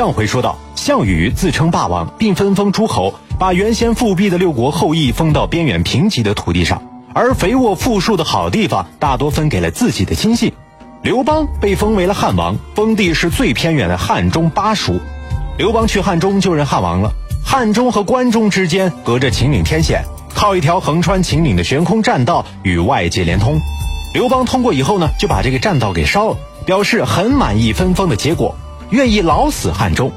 上回说到，项羽自称霸王，并分封诸侯，把原先复辟的六国后裔封到边远贫瘠的土地上，而肥沃富庶的好地方大多分给了自己的亲信。刘邦被封为了汉王，封地是最偏远的汉中巴蜀。刘邦去汉中就任汉王了。汉中和关中之间隔着秦岭天险，靠一条横穿秦岭的悬空栈道与外界连通。刘邦通过以后呢，就把这个栈道给烧了，表示很满意分封的结果。愿意老死汉中。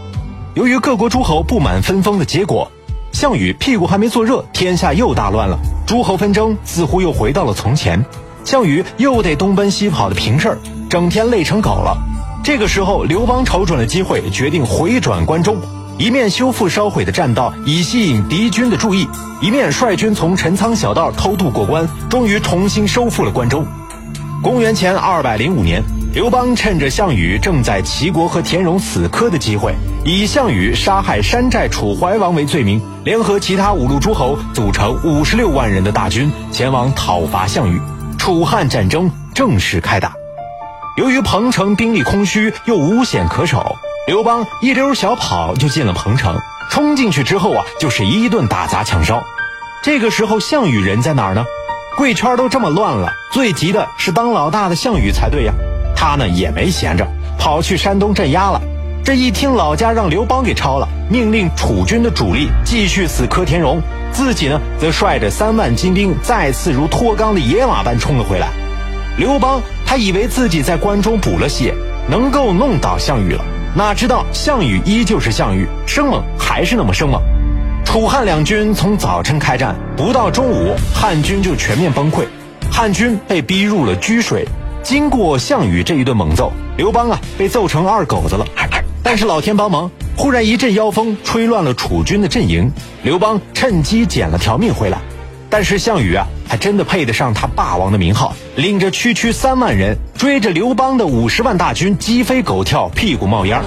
由于各国诸侯不满分封的结果，项羽屁股还没坐热，天下又大乱了。诸侯纷争似乎又回到了从前，项羽又得东奔西跑的平事儿，整天累成狗了。这个时候，刘邦瞅准了机会，决定回转关中，一面修复烧毁的栈道，以吸引敌军的注意；一面率军从陈仓小道偷渡过关，终于重新收复了关中。公元前二百零五年。刘邦趁着项羽正在齐国和田荣死磕的机会，以项羽杀害山寨楚怀王为罪名，联合其他五路诸侯，组成五十六万人的大军，前往讨伐项羽。楚汉战争正式开打。由于彭城兵力空虚，又无险可守，刘邦一溜小跑就进了彭城。冲进去之后啊，就是一顿打砸抢烧。这个时候，项羽人在哪儿呢？贵圈都这么乱了，最急的是当老大的项羽才对呀。他呢也没闲着，跑去山东镇压了。这一听老家让刘邦给抄了，命令楚军的主力继续死磕田荣，自己呢则率着三万精兵再次如脱缰的野马般冲了回来。刘邦他以为自己在关中补了血，能够弄倒项羽了，哪知道项羽依旧是项羽，生猛还是那么生猛。楚汉两军从早晨开战，不到中午，汉军就全面崩溃，汉军被逼入了居水。经过项羽这一顿猛揍，刘邦啊被揍成二狗子了。但是老天帮忙，忽然一阵妖风吹乱了楚军的阵营，刘邦趁机捡了条命回来。但是项羽啊，还真的配得上他霸王的名号，领着区区三万人追着刘邦的五十万大军鸡飞狗跳，屁股冒烟。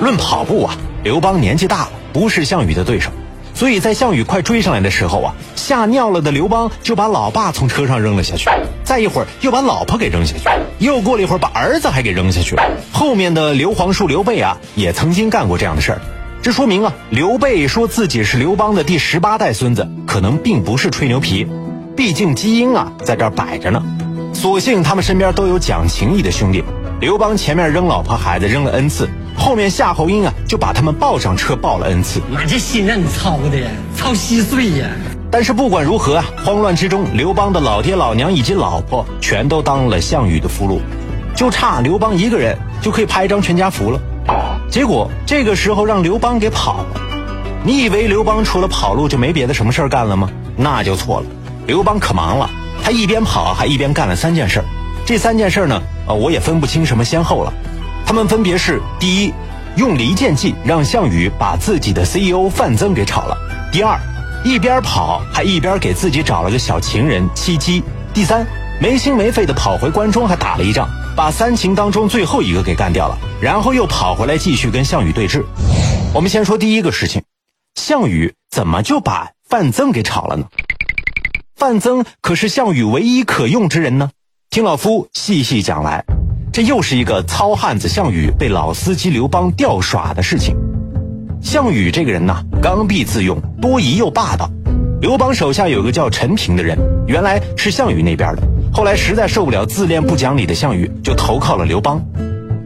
论跑步啊，刘邦年纪大了，不是项羽的对手。所以在项羽快追上来的时候啊，吓尿了的刘邦就把老爸从车上扔了下去，再一会儿又把老婆给扔下去，又过了一会儿把儿子还给扔下去了。后面的刘皇叔刘备啊，也曾经干过这样的事儿。这说明啊，刘备说自己是刘邦的第十八代孙子，可能并不是吹牛皮，毕竟基因啊在这儿摆着呢。所幸他们身边都有讲情义的兄弟，刘邦前面扔老婆孩子扔了 n 次。后面夏侯婴啊，就把他们抱上车，抱了 n 次。那这心让你操的，操稀碎呀！但是不管如何啊，慌乱之中，刘邦的老爹老娘以及老婆全都当了项羽的俘虏，就差刘邦一个人就可以拍张全家福了。结果这个时候让刘邦给跑了。你以为刘邦除了跑路就没别的什么事儿干了吗？那就错了。刘邦可忙了，他一边跑还一边干了三件事。这三件事呢，呃，我也分不清什么先后了。他们分别是：第一，用离间计让项羽把自己的 CEO 范增给炒了；第二，一边跑还一边给自己找了个小情人戚姬；第三，没心没肺的跑回关中还打了一仗，把三秦当中最后一个给干掉了，然后又跑回来继续跟项羽对峙。我们先说第一个事情，项羽怎么就把范增给炒了呢？范增可是项羽唯一可用之人呢，听老夫细细讲来。这又是一个糙汉子项羽被老司机刘邦吊耍的事情。项羽这个人呐，刚愎自用，多疑又霸道。刘邦手下有个叫陈平的人，原来是项羽那边的，后来实在受不了自恋不讲理的项羽，就投靠了刘邦。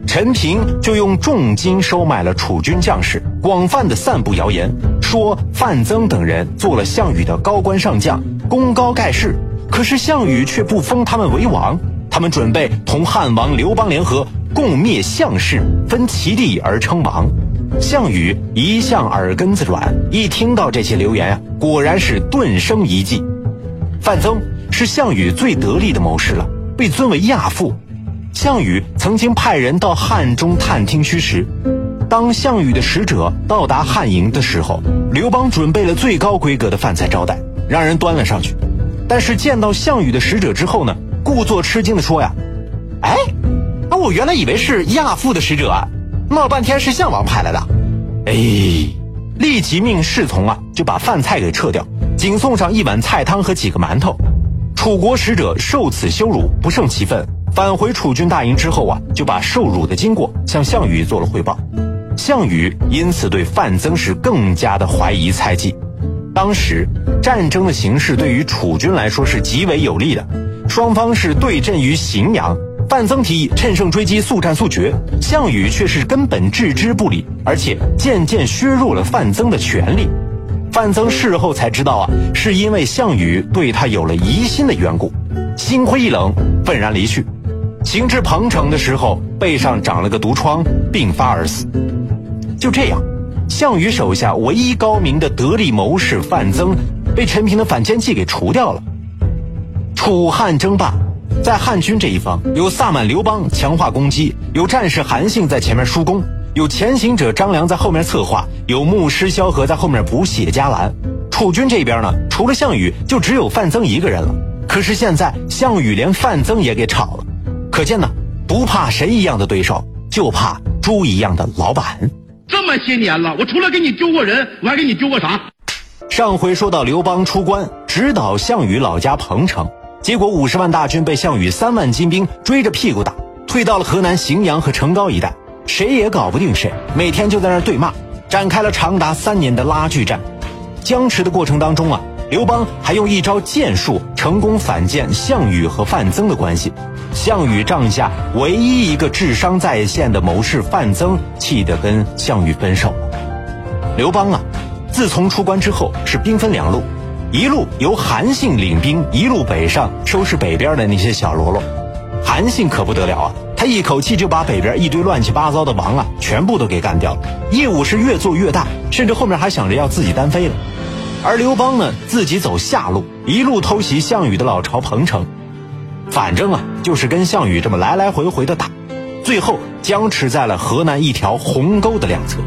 陈平就用重金收买了楚军将士，广泛的散布谣言，说范增等人做了项羽的高官上将，功高盖世，可是项羽却不封他们为王。他们准备同汉王刘邦联合，共灭项氏，分其地而称王。项羽一向耳根子软，一听到这些流言啊，果然是顿生一计。范增是项羽最得力的谋士了，被尊为亚父。项羽曾经派人到汉中探听虚实。当项羽的使者到达汉营的时候，刘邦准备了最高规格的饭菜招待，让人端了上去。但是见到项羽的使者之后呢？故作吃惊的说：“呀，哎，啊，我原来以为是亚父的使者啊，闹半天是项王派来的。”哎，立即命侍从啊，就把饭菜给撤掉，仅送上一碗菜汤和几个馒头。楚国使者受此羞辱，不胜其愤，返回楚军大营之后啊，就把受辱的经过向项羽做了汇报。项羽因此对范增是更加的怀疑猜忌。当时战争的形势对于楚军来说是极为有利的，双方是对阵于荥阳。范增提议趁胜追击，速战速决，项羽却是根本置之不理，而且渐渐削弱了范增的权力。范增事后才知道啊，是因为项羽对他有了疑心的缘故，心灰意冷，愤然离去。行至彭城的时候，背上长了个毒疮，病发而死。就这样，项羽手下唯一高明的得力谋士范增，被陈平的反间计给除掉了。楚汉争霸。在汉军这一方，有萨满刘邦强化攻击，有战士韩信在前面输攻，有前行者张良在后面策划，有牧师萧何在后面补血加蓝。楚军这边呢，除了项羽，就只有范增一个人了。可是现在项羽连范增也给炒了，可见呢，不怕神一样的对手，就怕猪一样的老板。这么些年了，我除了给你丢过人，我还给你丢过啥？上回说到刘邦出关，直捣项羽老家彭城。结果五十万大军被项羽三万精兵追着屁股打，退到了河南荥阳和成皋一带，谁也搞不定谁，每天就在那儿对骂，展开了长达三年的拉锯战。僵持的过程当中啊，刘邦还用一招剑术成功反间项羽和范增的关系。项羽帐下唯一一个智商在线的谋士范增，气得跟项羽分手了。刘邦啊，自从出关之后是兵分两路。一路由韩信领兵，一路北上收拾北边的那些小喽啰。韩信可不得了啊，他一口气就把北边一堆乱七八糟的王啊，全部都给干掉了。业务是越做越大，甚至后面还想着要自己单飞了。而刘邦呢，自己走下路，一路偷袭项羽的老巢彭城。反正啊，就是跟项羽这么来来回回的打，最后僵持在了河南一条鸿沟的两侧。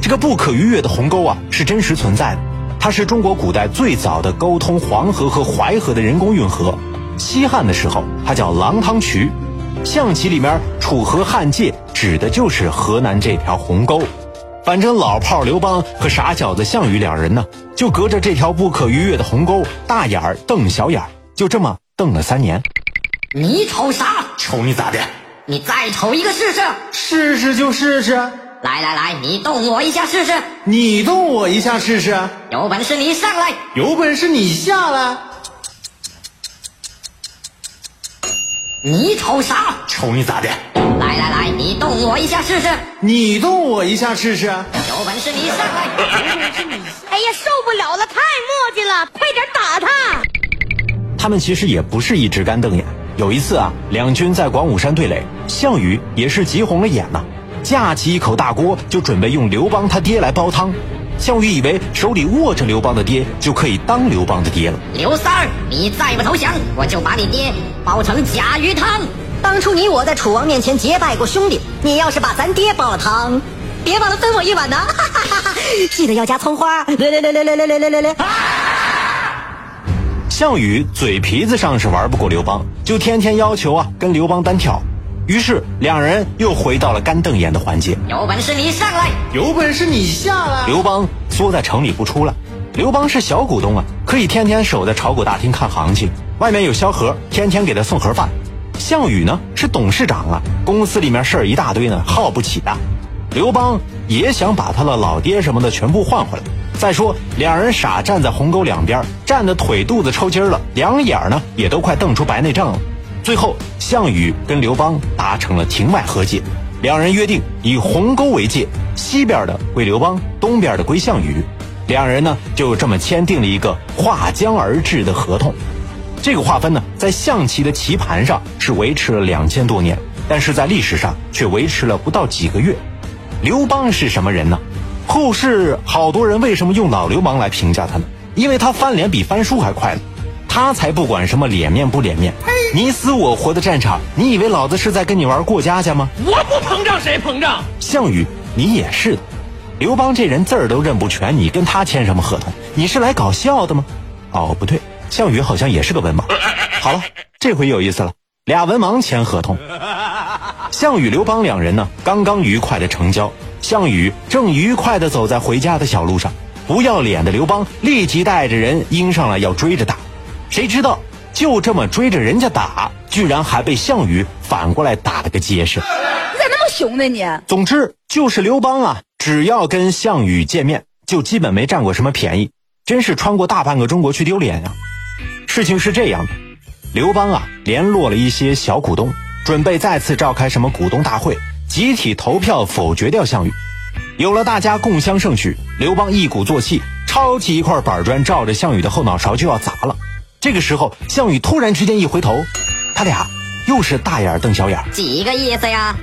这个不可逾越的鸿沟啊，是真实存在的。它是中国古代最早的沟通黄河和淮河的人工运河。西汉的时候，它叫郎汤渠。象棋里面楚河汉界指的就是河南这条鸿沟。反正老炮刘邦和傻小子项羽两人呢，就隔着这条不可逾越的鸿沟，大眼儿瞪小眼儿，就这么瞪了三年。你瞅啥？瞅你咋的？你再瞅一个试试？试试就试试。来来来，你动我一下试试。你动我一下试试。有本事你上来。有本事你下来。你瞅啥？瞅你咋的？来来来，你动我一下试试。你动我一下试试。有本事你上来。有本事你。哎呀，受不了了，太磨叽了，快点打他。他们其实也不是一直干瞪眼。有一次啊，两军在广武山对垒，项羽也是急红了眼呐。架起一口大锅，就准备用刘邦他爹来煲汤。项羽以为手里握着刘邦的爹就可以当刘邦的爹了。刘三儿，你再不投降，我就把你爹煲成甲鱼汤。当初你我在楚王面前结拜过兄弟，你要是把咱爹煲了汤，别忘了分我一碗呢。记得要加葱花。来来来来来来来来来。项羽嘴皮子上是玩不过刘邦，就天天要求啊跟刘邦单挑。于是两人又回到了干瞪眼的环节。有本事你上来，有本事你下来。刘邦缩在城里不出来。刘邦是小股东啊，可以天天守在炒股大厅看行情。外面有萧何，天天给他送盒饭。项羽呢是董事长啊，公司里面事儿一大堆呢，耗不起的。刘邦也想把他的老爹什么的全部换回来。再说两人傻站在鸿沟两边，站的腿肚子抽筋了，两眼呢也都快瞪出白内障了。最后，项羽跟刘邦达成了庭外和解，两人约定以鸿沟为界，西边的归刘邦，东边的归项羽。两人呢就这么签订了一个划江而治的合同。这个划分呢，在象棋的棋盘上是维持了两千多年，但是在历史上却维持了不到几个月。刘邦是什么人呢？后世好多人为什么用老流氓来评价他呢？因为他翻脸比翻书还快呢。他才不管什么脸面不脸面，你死我活的战场，你以为老子是在跟你玩过家家吗？我不膨胀谁膨胀？项羽，你也是的。刘邦这人字儿都认不全，你跟他签什么合同？你是来搞笑的吗？哦，不对，项羽好像也是个文盲。好了，这回有意思了，俩文盲签合同。项羽、刘邦两人呢，刚刚愉快的成交。项羽正愉快的走在回家的小路上，不要脸的刘邦立即带着人迎上来要追着打。谁知道就这么追着人家打，居然还被项羽反过来打了个结实。你咋那么熊呢你？总之就是刘邦啊，只要跟项羽见面，就基本没占过什么便宜，真是穿过大半个中国去丢脸呀。事情是这样的，刘邦啊联络了一些小股东，准备再次召开什么股东大会，集体投票否决掉项羽。有了大家共襄盛举，刘邦一鼓作气，抄起一块板砖，照着项羽的后脑勺就要砸了。这个时候，项羽突然之间一回头，他俩又是大眼瞪小眼。几个意思呀？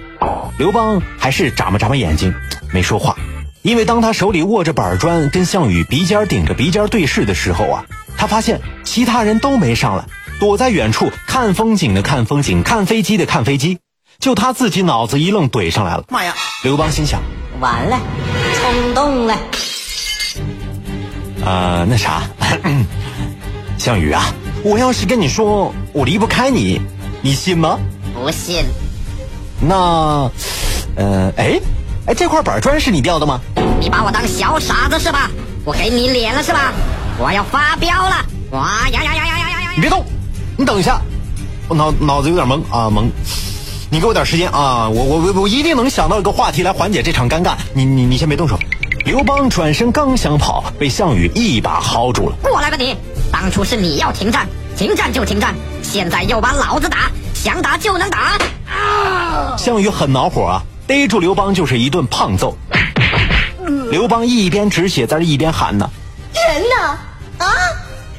刘邦还是眨巴眨巴眼睛，没说话，因为当他手里握着板砖，跟项羽鼻尖顶着鼻尖对视的时候啊，他发现其他人都没上来，躲在远处看风景的看风景，看飞机的看飞机，就他自己脑子一愣，怼上来了。妈呀！刘邦心想，完了，冲动了。呃，那啥，项羽啊，我要是跟你说我离不开你，你信吗？不信？那，呃，哎，哎，这块板砖是你掉的吗？你把我当小傻子是吧？我给你脸了是吧？我要发飙了！哇呀呀呀呀呀呀呀！你别动，你等一下，我脑脑子有点懵啊懵，你给我点时间啊，我我我我一定能想到一个话题来缓解这场尴尬。你你你先别动手。刘邦转身刚想跑，被项羽一把薅住了。过来吧你！当初是你要停战，停战就停战，现在又把老子打，想打就能打。啊！项羽很恼火啊，逮住刘邦就是一顿胖揍。刘邦一边止血，在这一边喊呢：“人呢？啊，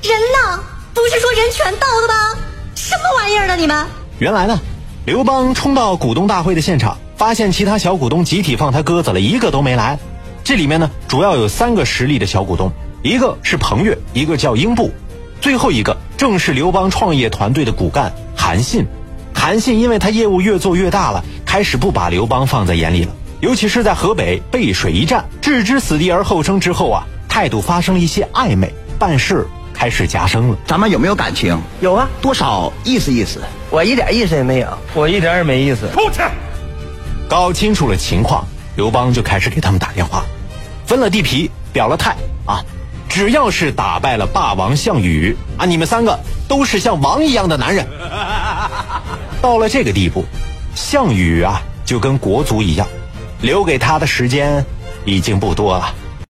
人呢？不是说人全到了吗？什么玩意儿呢？你们？”原来呢，刘邦冲到股东大会的现场，发现其他小股东集体放他鸽子了，一个都没来。这里面呢，主要有三个实力的小股东，一个是彭越，一个叫英布，最后一个正是刘邦创业团队的骨干韩信。韩信因为他业务越做越大了，开始不把刘邦放在眼里了。尤其是在河北背水一战，置之死地而后生之后啊，态度发生了一些暧昧，办事开始夹生了。咱们有没有感情？有啊，多少意思意思？我一点意思也没有，我一点也没意思。出去！搞清楚了情况，刘邦就开始给他们打电话，分了地皮，表了态啊，只要是打败了霸王项羽啊，你们三个都是像王一样的男人。到了这个地步，项羽啊就跟国足一样，留给他的时间已经不多了。